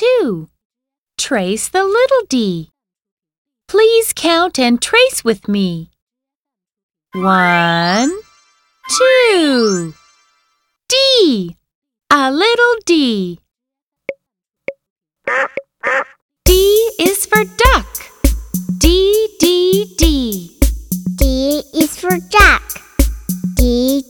2. Trace the little d. Please count and trace with me. One, two. D. A little d. D is for duck. D, D, D. D is for duck. D,